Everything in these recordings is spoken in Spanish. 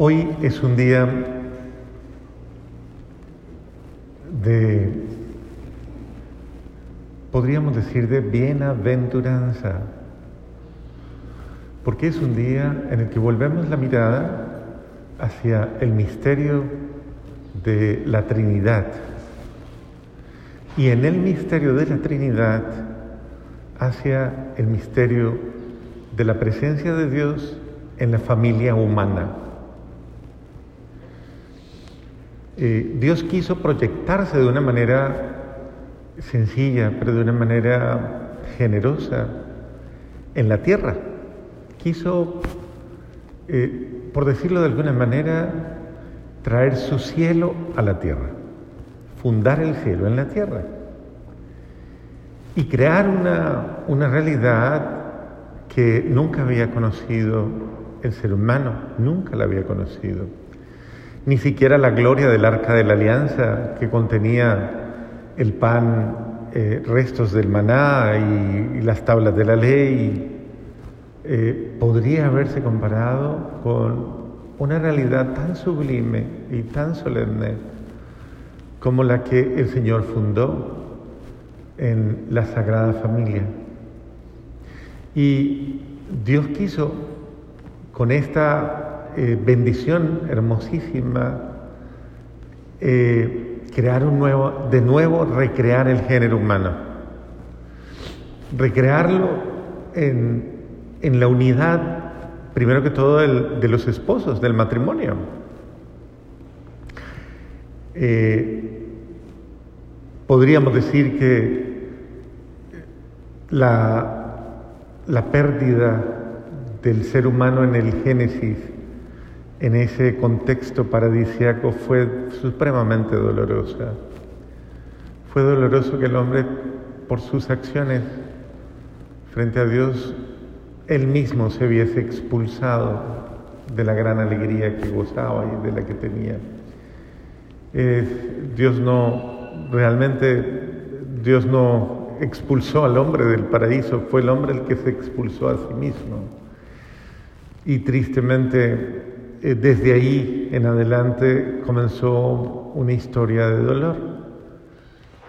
Hoy es un día de, podríamos decir, de bienaventuranza, porque es un día en el que volvemos la mirada hacia el misterio de la Trinidad. Y en el misterio de la Trinidad, hacia el misterio de la presencia de Dios en la familia humana. Eh, Dios quiso proyectarse de una manera sencilla, pero de una manera generosa en la tierra. Quiso, eh, por decirlo de alguna manera, traer su cielo a la tierra, fundar el cielo en la tierra y crear una, una realidad que nunca había conocido el ser humano, nunca la había conocido ni siquiera la gloria del arca de la alianza que contenía el pan, eh, restos del maná y, las tablas de la ley, eh, podría haberse comparado con una realidad tan sublime y tan solemne como la que el Señor fundó en la Sagrada Familia. Y Dios quiso con esta eh, bendición hermosísima eh, crear un nuevo, de nuevo recrear el género humano, recrearlo en, la unidad, primero que todo, de los esposos, del matrimonio. Eh, podríamos decir que la, la pérdida del ser humano en el Génesis en ese contexto paradisiaco fue supremamente dolorosa. Fue doloroso que el hombre, por sus acciones frente a Dios, él mismo se viese expulsado de la gran alegría que gozaba y de la que tenía. Dios no, realmente, Dios no expulsó al hombre del paraíso, fue el hombre el que se expulsó a sí mismo. Y tristemente eh, desde ahí en adelante comenzó una historia de dolor,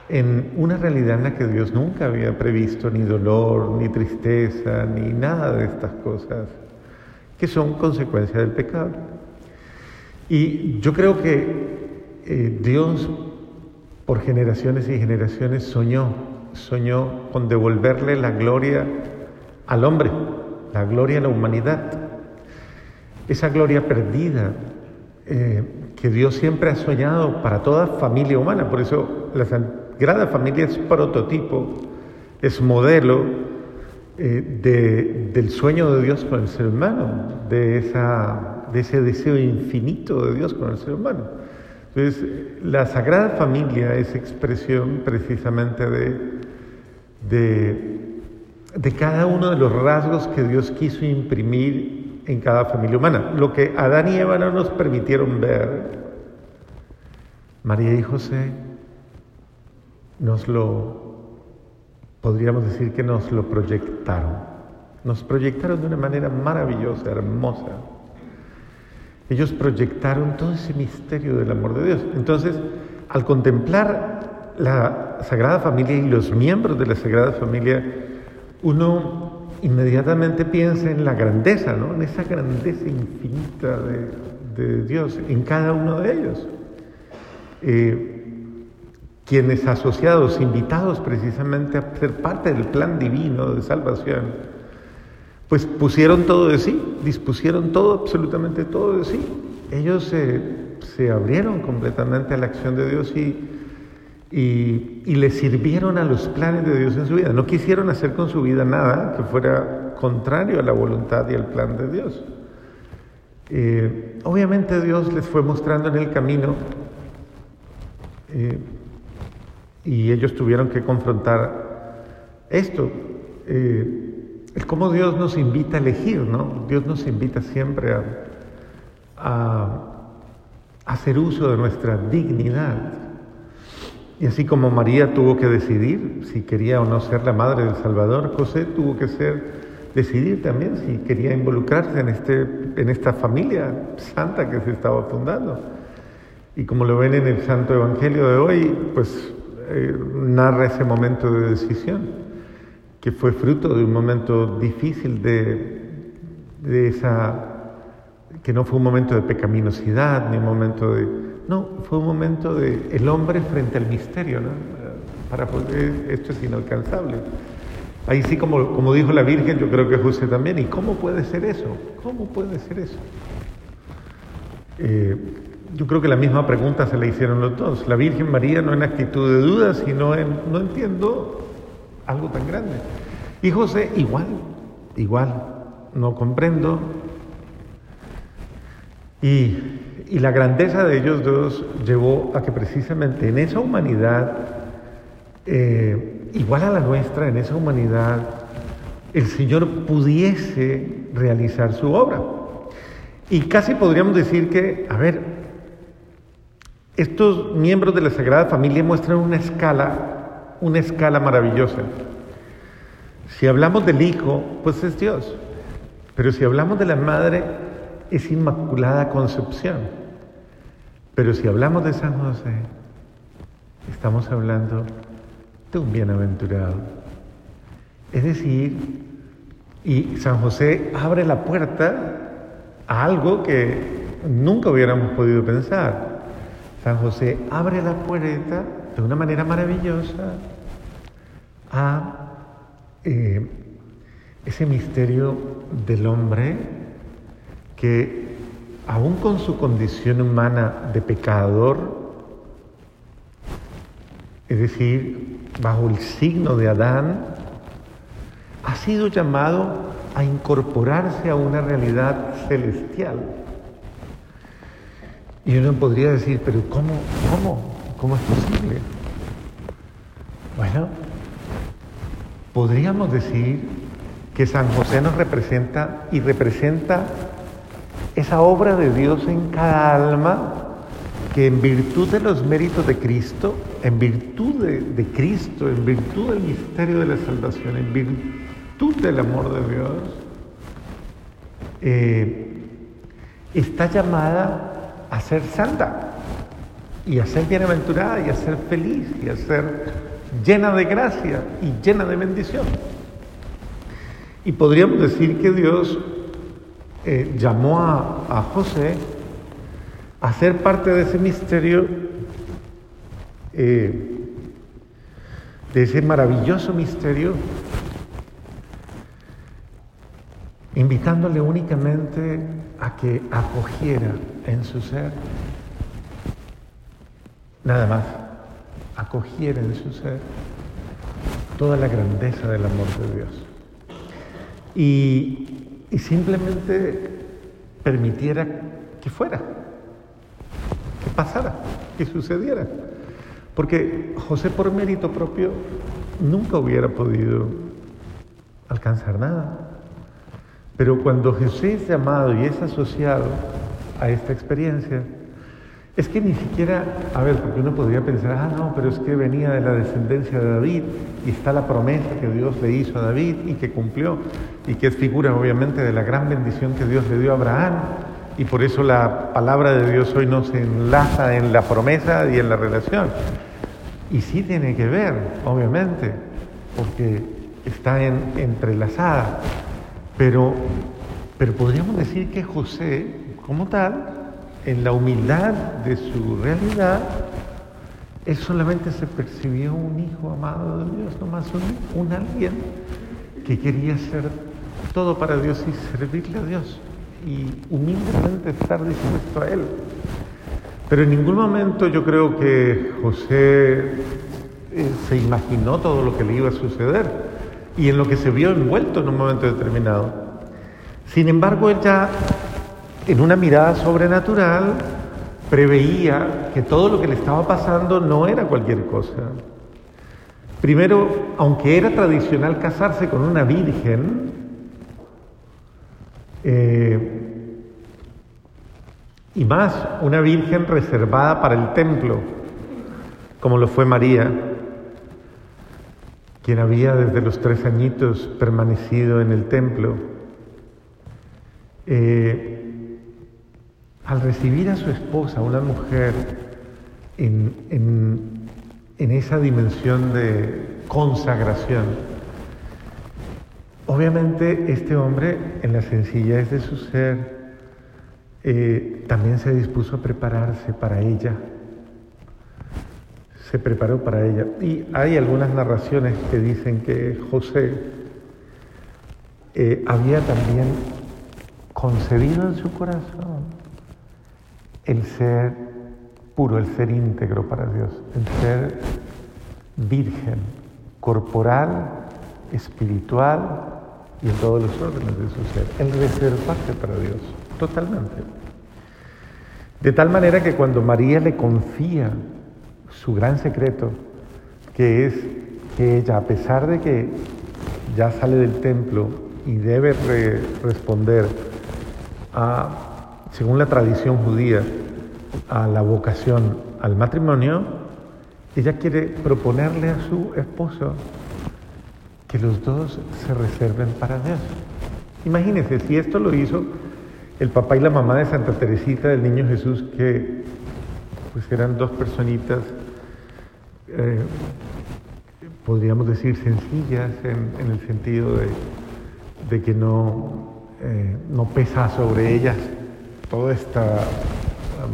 en una realidad en la que Dios nunca había previsto ni dolor, ni tristeza, ni nada de estas cosas, que son consecuencia del pecado. Y yo creo que eh, Dios, por generaciones y generaciones, soñó, soñó con devolverle la gloria al hombre, la gloria a la humanidad esa gloria perdida eh, que Dios siempre ha soñado para toda familia humana. Por eso la Sagrada Familia es prototipo, es modelo eh, del sueño de Dios con el ser humano, de, esa, de ese deseo infinito de Dios con el ser humano. Entonces, la Sagrada Familia es expresión precisamente de, de, de cada uno de los rasgos que Dios quiso imprimir en cada familia humana. Lo que Adán y Eva no nos permitieron ver, María y José nos lo, podríamos decir que nos lo proyectaron. Nos proyectaron de una manera maravillosa, hermosa. Ellos proyectaron todo ese misterio del amor de Dios. Entonces, al contemplar la Sagrada Familia y los miembros de la Sagrada Familia, uno inmediatamente piensa en la grandeza, ¿no? en esa grandeza infinita de, Dios en cada uno de ellos. Eh, quienes asociados, invitados precisamente a ser parte del plan divino de salvación, pues pusieron todo de sí, dispusieron todo, absolutamente todo de sí. Ellos se, se abrieron completamente a la acción de Dios y y, le sirvieron a los planes de Dios en su vida. No quisieron hacer con su vida nada que fuera contrario a la voluntad y al plan de Dios. Eh, obviamente Dios les fue mostrando en el camino eh, y ellos tuvieron que confrontar esto. Eh, es como Dios nos invita a elegir, ¿no? Dios nos invita siempre a hacer uso de nuestra dignidad. Y así como María tuvo que decidir si quería o no ser la madre del Salvador, José tuvo que ser decidir también si quería involucrarse en, este, en esta familia santa que se estaba fundando. Y como lo ven en el Santo Evangelio de hoy, pues eh, narra ese momento de decisión, que fue fruto de un momento difícil de, de esa, que no fue un momento de pecaminosidad, ni un momento de, no, fue un momento de el hombre frente al misterio, ¿no? Para poder, esto es inalcanzable. Ahí sí, como, como dijo la Virgen, yo creo que José también. ¿Y cómo puede ser eso? ¿Cómo puede ser eso? Eh, yo creo que la misma pregunta se le hicieron los dos. La Virgen María no en actitud de duda, sino en no entiendo algo tan grande. Y José igual, igual, no comprendo. Y, y la grandeza de ellos dos llevó a que precisamente en esa humanidad eh, igual a la nuestra, en esa humanidad, el Señor pudiese realizar su obra. Y casi podríamos decir que, a ver, estos miembros de la Sagrada Familia muestran una escala, una escala maravillosa. Si hablamos del Hijo, pues es Dios. Pero si hablamos de la Madre, es Inmaculada Concepción. Pero si hablamos de San José, estamos hablando de un bienaventurado. Es decir, y San José abre la puerta a algo que nunca hubiéramos podido pensar. San José abre la puerta de una manera maravillosa a eh, ese misterio del hombre que aún con su condición humana de pecador, es decir, bajo el signo de Adán, ha sido llamado a incorporarse a una realidad celestial. Y uno podría decir, pero ¿cómo, cómo, cómo es posible? Bueno, podríamos decir que San José nos representa y representa esa obra de Dios en cada alma que en virtud de los méritos de Cristo, en virtud de, Cristo, en virtud del misterio de la salvación, en virtud del amor de Dios, eh, está llamada a ser santa y a ser bienaventurada y a ser feliz y a ser llena de gracia y llena de bendición. Y podríamos decir que Dios eh, llamó a, a José hacer parte de ese misterio, eh, de ese maravilloso misterio, invitándole únicamente a que acogiera en su ser, nada más, acogiera en su ser toda la grandeza del amor de Dios. Y, y simplemente permitiera que fuera pasara, que sucediera. Porque José por mérito propio nunca hubiera podido alcanzar nada. Pero cuando Jesús es llamado y es asociado a esta experiencia, es que ni siquiera, a ver, porque uno podría pensar, ah, no, pero es que venía de la descendencia de David y está la promesa que Dios le hizo a David y que cumplió y que es figura obviamente de la gran bendición que Dios le dio a Abraham y por eso la palabra de Dios hoy nos enlaza en la promesa y en la relación. Y sí tiene que ver, obviamente, porque está entrelazada. Pero, pero podríamos decir que José, como tal, en la humildad de su realidad, él solamente se percibió un hijo amado de Dios, nomás un, un alguien que quería ser todo para Dios y servirle a Dios y humildemente estar dispuesto a Él. Pero en ningún momento yo creo que José eh, se imaginó todo lo que le iba a suceder y en lo que se vio envuelto en un momento determinado. Sin embargo, él ya en una mirada sobrenatural preveía que todo lo que le estaba pasando no era cualquier cosa. Primero, aunque era tradicional casarse con una virgen, eh, y más, una virgen reservada para el templo, como lo fue María, quien había desde los tres añitos permanecido en el templo, eh, al recibir a su esposa, una mujer, en, esa dimensión de consagración, obviamente este hombre, en la sencillez de su ser, eh, también se dispuso a prepararse para ella. Se preparó para ella. Y hay algunas narraciones que dicen que José eh, había también concebido en su corazón el ser puro, el ser íntegro para Dios, el ser virgen, corporal, espiritual y en todos los órdenes de su ser, el reservarse para Dios. Totalmente. De tal manera que cuando María le confía su gran secreto, que es que ella, a pesar de que ya sale del templo y debe responder a, según la tradición judía, a la vocación al matrimonio, ella quiere proponerle a su esposo que los dos se reserven para Dios. Imagínense, si esto lo hizo el papá y la mamá de Santa Teresita del Niño Jesús, que pues eran dos personitas, eh, podríamos decir sencillas en, el sentido de, que no, eh, no pesa sobre ellas toda esta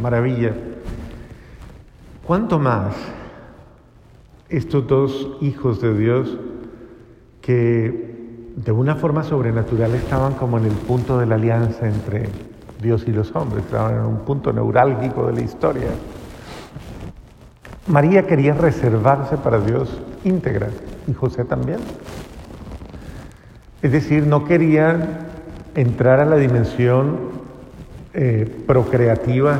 maravilla. ¿Cuánto más estos dos hijos de Dios que de una forma sobrenatural estaban como en el punto de la alianza entre Dios y los hombres, estaban en un punto neurálgico de la historia. María quería reservarse para Dios íntegra y José también. Es decir, no querían entrar a la dimensión eh, procreativa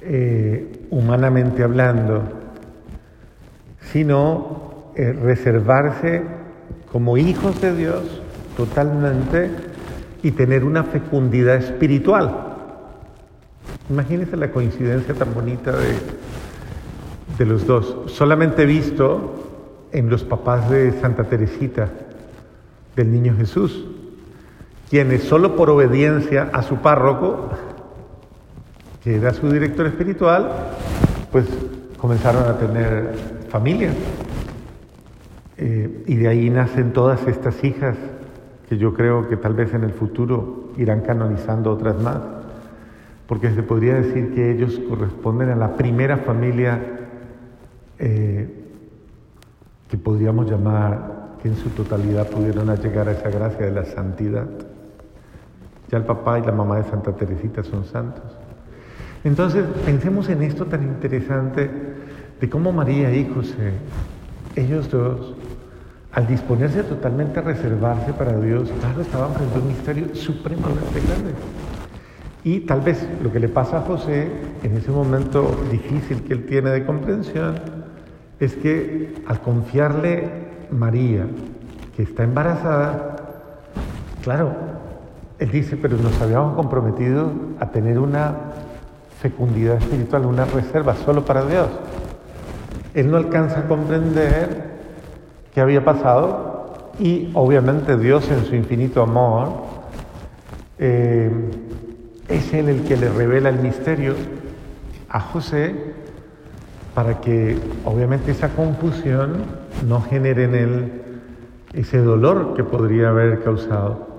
eh, humanamente hablando, sino eh, reservarse como hijos de Dios totalmente y tener una fecundidad espiritual. Imagínense la coincidencia tan bonita de, de los dos. Solamente visto en los papás de Santa Teresita, del niño Jesús, quienes solo por obediencia a su párroco, que era su director espiritual, pues comenzaron a tener familia. Eh, y de ahí nacen todas estas hijas que yo creo que tal vez en el futuro irán canonizando otras más, porque se podría decir que ellos corresponden a la primera familia eh, que podríamos llamar que en su totalidad pudieron llegar a esa gracia de la santidad. Ya el papá y la mamá de Santa Teresita son santos. Entonces, pensemos en esto tan interesante de cómo María y José, ellos dos, al disponerse totalmente a reservarse para Dios, claro, estaban frente a un misterio supremamente grande. Y tal vez lo que le pasa a José en ese momento difícil que él tiene de comprensión es que al confiarle María, que está embarazada, claro, él dice, pero nos habíamos comprometido a tener una fecundidad espiritual, una reserva solo para Dios. Él no alcanza a comprender qué había pasado y obviamente Dios en su infinito amor eh, es Él el que le revela el misterio a José para que obviamente esa confusión no genere en él ese dolor que podría haber causado.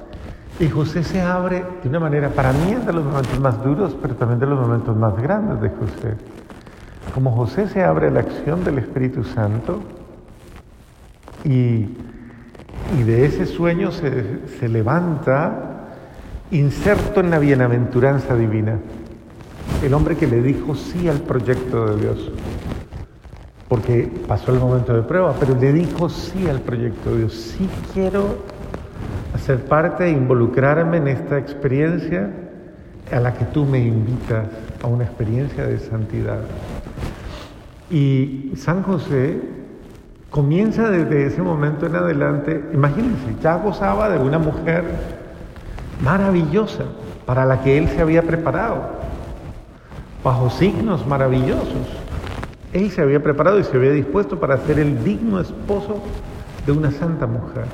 Y José se abre de una manera, para mí es de los momentos más duros, pero también de los momentos más grandes de José. Como José se abre a la acción del Espíritu Santo, y, de ese sueño se, se levanta inserto en la bienaventuranza divina. El hombre que le dijo sí al proyecto de Dios. Porque pasó el momento de prueba, pero le dijo sí al proyecto de Dios. Sí quiero hacer parte e involucrarme en esta experiencia a la que tú me invitas, a una experiencia de santidad. Y San José Comienza desde ese momento en adelante, imagínense, ya gozaba de una mujer maravillosa para la que él se había preparado, bajo signos maravillosos. Él se había preparado y se había dispuesto para ser el digno esposo de una santa mujer.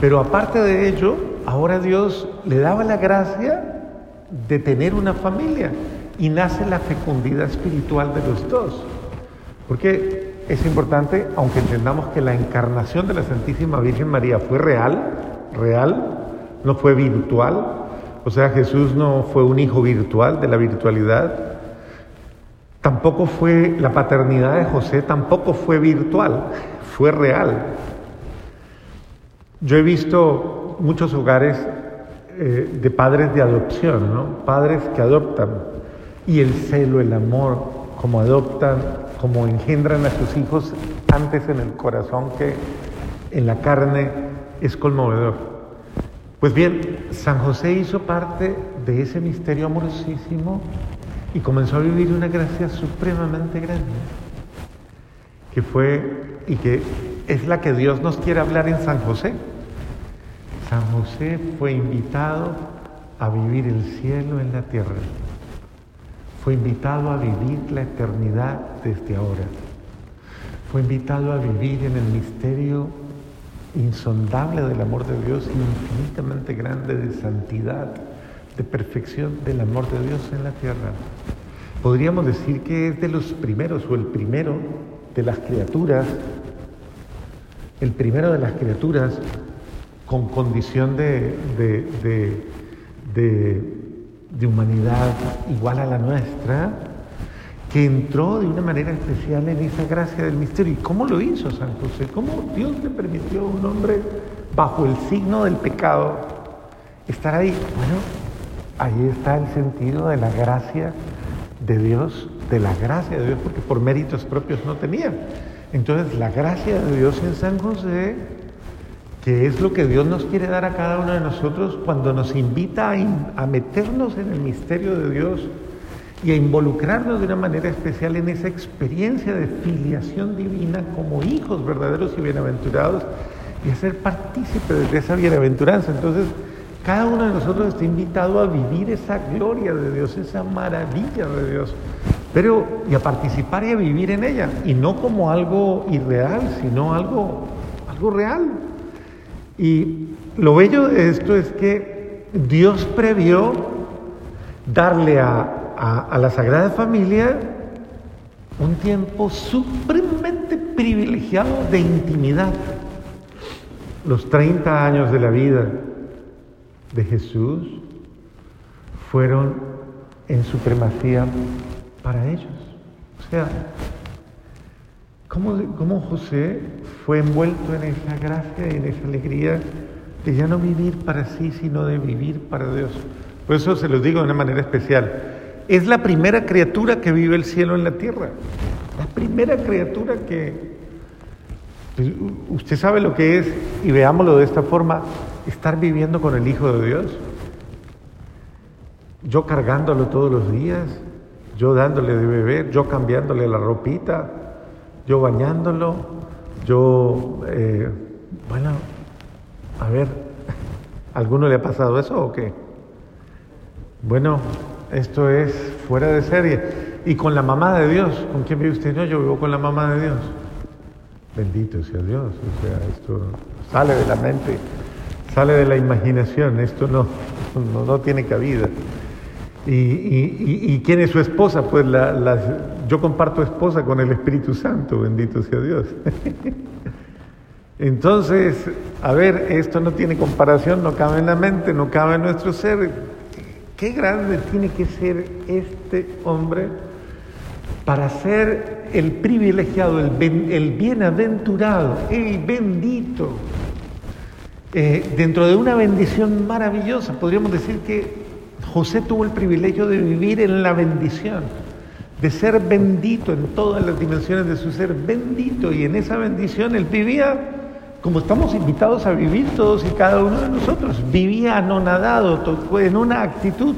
Pero aparte de ello, ahora Dios le daba la gracia de tener una familia y nace la fecundidad espiritual de los dos. Porque es importante, aunque entendamos que la encarnación de la Santísima Virgen María fue real, real, no fue virtual, o sea, Jesús no fue un hijo virtual de la virtualidad, tampoco fue la paternidad de José, tampoco fue virtual, fue real. Yo he visto muchos hogares eh, de padres de adopción, ¿no? Padres que adoptan y el celo, el amor, como adoptan, como engendran a sus hijos antes en el corazón que en la carne, es conmovedor. Pues bien, San José hizo parte de ese misterio amorosísimo y comenzó a vivir una gracia supremamente grande, que fue y que es la que Dios nos quiere hablar en San José. San José fue invitado a vivir el cielo en la tierra. Fue invitado a vivir la eternidad desde ahora. Fue invitado a vivir en el misterio insondable del amor de Dios, infinitamente grande de santidad, de perfección del amor de Dios en la tierra. Podríamos decir que es de los primeros o el primero de las criaturas, el primero de las criaturas con condición de, de, humanidad igual a la nuestra, que entró de una manera especial en esa gracia del misterio. ¿Y cómo lo hizo San José? ¿Cómo Dios le permitió a un hombre bajo el signo del pecado estar ahí? Bueno, ahí está el sentido de la gracia de Dios, de la gracia de Dios, porque por méritos propios no tenía. Entonces la gracia de Dios en San José que es lo que Dios nos quiere dar a cada uno de nosotros cuando nos invita a, meternos en el misterio de Dios y a involucrarnos de una manera especial en esa experiencia de filiación divina como hijos verdaderos y bienaventurados y a ser partícipes de esa bienaventuranza. Entonces, cada uno de nosotros está invitado a vivir esa gloria de Dios, esa maravilla de Dios, pero y a participar y a vivir en ella, y no como algo irreal, sino algo, algo real. Y lo bello de esto es que Dios previó darle a, la Sagrada Familia un tiempo supremamente privilegiado de intimidad. Los 30 años de la vida de Jesús fueron en supremacía para ellos. O sea, ¿Cómo, José fue envuelto en esa gracia y en esa alegría de ya no vivir para sí, sino de vivir para Dios? Por eso se los digo de una manera especial. Es la primera criatura que vive el cielo en la tierra. La primera criatura que... Pues, usted sabe lo que es, y veámoslo de esta forma, estar viviendo con el Hijo de Dios. Yo cargándolo todos los días, yo dándole de beber, yo cambiándole la ropita, yo bañándolo, yo, eh, bueno, a ver, ¿alguno le ha pasado eso o qué? Bueno, esto es fuera de serie. Y con la mamá de Dios, ¿con quién vive usted? No, yo vivo con la mamá de Dios. Bendito sea Dios. O sea, esto sale de la mente, sale de la imaginación, esto no, no tiene cabida. ¿Y, quién es su esposa? Pues yo comparto esposa con el Espíritu Santo, bendito sea Dios. Entonces, a ver, esto no tiene comparación, no cabe en la mente, no cabe en nuestro ser. Qué grande tiene que ser este hombre para ser el privilegiado, el, bienaventurado, el bendito, eh, dentro de una bendición maravillosa. Podríamos decir que José tuvo el privilegio de vivir en la bendición, de ser bendito en todas las dimensiones de su ser, bendito, y en esa bendición él vivía como estamos invitados a vivir todos y cada uno de nosotros, vivía anonadado, en una actitud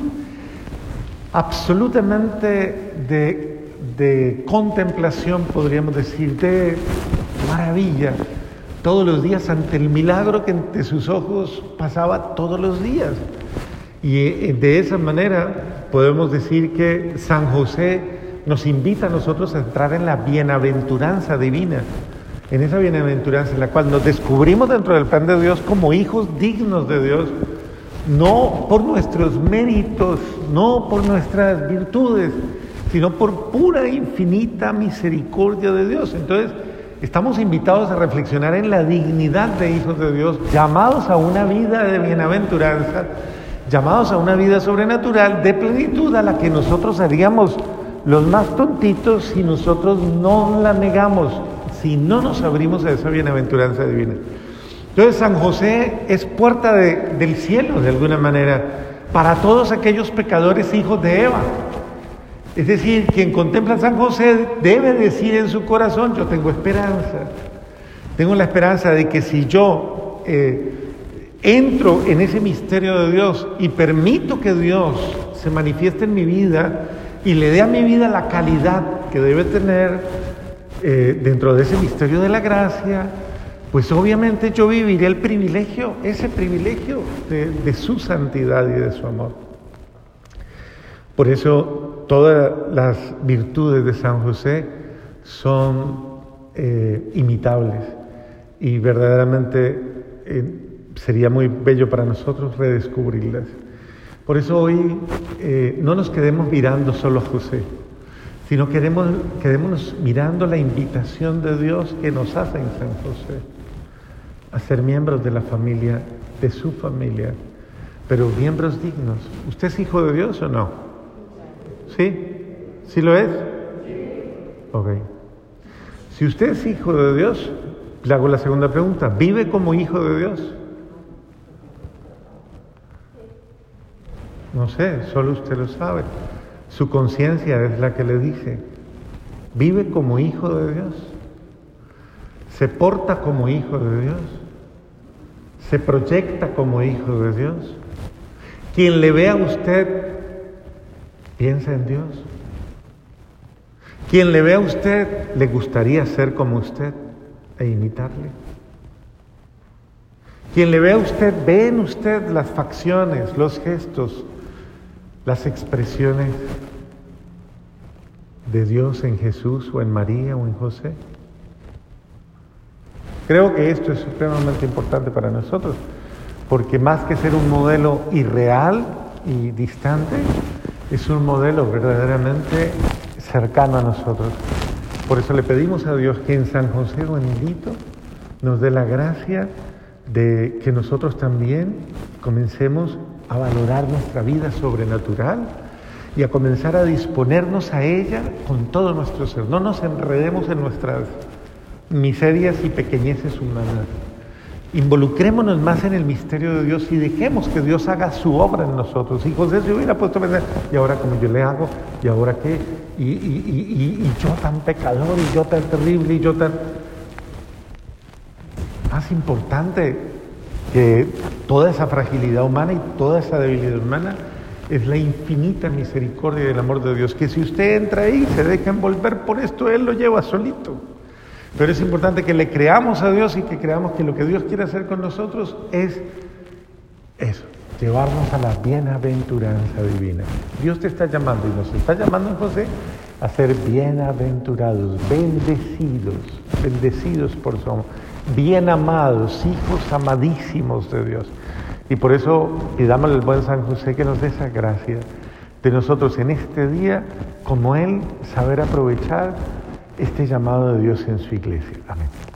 absolutamente de, de contemplación, podríamos decir, de maravilla, todos los días ante el milagro que ante sus ojos pasaba todos los días. Y eh, de esa manera podemos decir que San José nos invita a nosotros a entrar en la bienaventuranza divina, en esa bienaventuranza en la cual nos descubrimos dentro del plan de Dios como hijos dignos de Dios, no por nuestros méritos, no por nuestras virtudes, sino por pura e infinita misericordia de Dios. Entonces, estamos invitados a reflexionar en la dignidad de hijos de Dios, llamados a una vida de bienaventuranza, llamados a una vida sobrenatural de plenitud a la que nosotros haríamos los más tontitos si nosotros no la negamos, si no nos abrimos a esa bienaventuranza divina. Entonces San José es puerta del cielo de alguna manera para todos aquellos pecadores hijos de Eva. Es decir, quien contempla a San José debe decir en su corazón, yo tengo esperanza. Tengo la esperanza de que si yo eh, entro en ese misterio de Dios y permito que Dios se manifieste en mi vida y le dé a mi vida la calidad que debe tener eh, dentro de ese misterio de la gracia, pues obviamente yo viviré el privilegio, ese privilegio de, su santidad y de su amor. Por eso todas las virtudes de San José son eh, imitables y verdaderamente eh, sería muy bello para nosotros redescubrirlas. Por eso hoy eh, no nos quedemos mirando solo a José, sino queremos, quedémonos mirando la invitación de Dios que nos hace en San José a ser miembros de la familia, de su familia, pero miembros dignos. ¿Usted es hijo de Dios o no? ¿Sí? ¿Sí lo es? Ok. Si usted es hijo de Dios, le hago la segunda pregunta. ¿Vive como hijo de Dios? No sé, solo usted lo sabe. Su conciencia es la que le dice, vive como hijo de Dios, se porta como hijo de Dios, se proyecta como hijo de Dios. Quien le vea a usted, piensa en Dios. Quien le vea a usted, le gustaría ser como usted e imitarle. Quien le vea a usted, ve en usted las facciones, los gestos, las expresiones de Dios en Jesús o en María o en José. Creo que esto es supremamente importante para nosotros, porque más que ser un modelo irreal y distante, es un modelo verdaderamente cercano a nosotros. Por eso le pedimos a Dios que en San José Juanilito nos dé la gracia de que nosotros también comencemos a valorar nuestra vida sobrenatural y a comenzar a disponernos a ella con todo nuestro ser. No nos enredemos en nuestras miserias y pequeñeces humanas. Involucrémonos más en el misterio de Dios y dejemos que Dios haga su obra en nosotros. Y José se hubiera puesto a pensar, ¿y ahora cómo yo le hago? ¿Y ahora qué? Y, y yo tan pecador, y yo tan terrible, y yo tan... Más importante, que toda esa fragilidad humana y toda esa debilidad humana es la infinita misericordia y el amor de Dios, que si usted entra ahí se deja envolver por esto, Él lo lleva solito. Pero es importante que le creamos a Dios y que creamos que lo que Dios quiere hacer con nosotros es eso, llevarnos a la bienaventuranza divina. Dios te está llamando y nos está llamando, José, a ser bienaventurados, bendecidos, bendecidos por su amor bien amados, hijos amadísimos de Dios. Y por eso pidámosle al buen San José que nos dé esa gracia de nosotros en este día, como Él, saber aprovechar este llamado de Dios en su iglesia. Amén.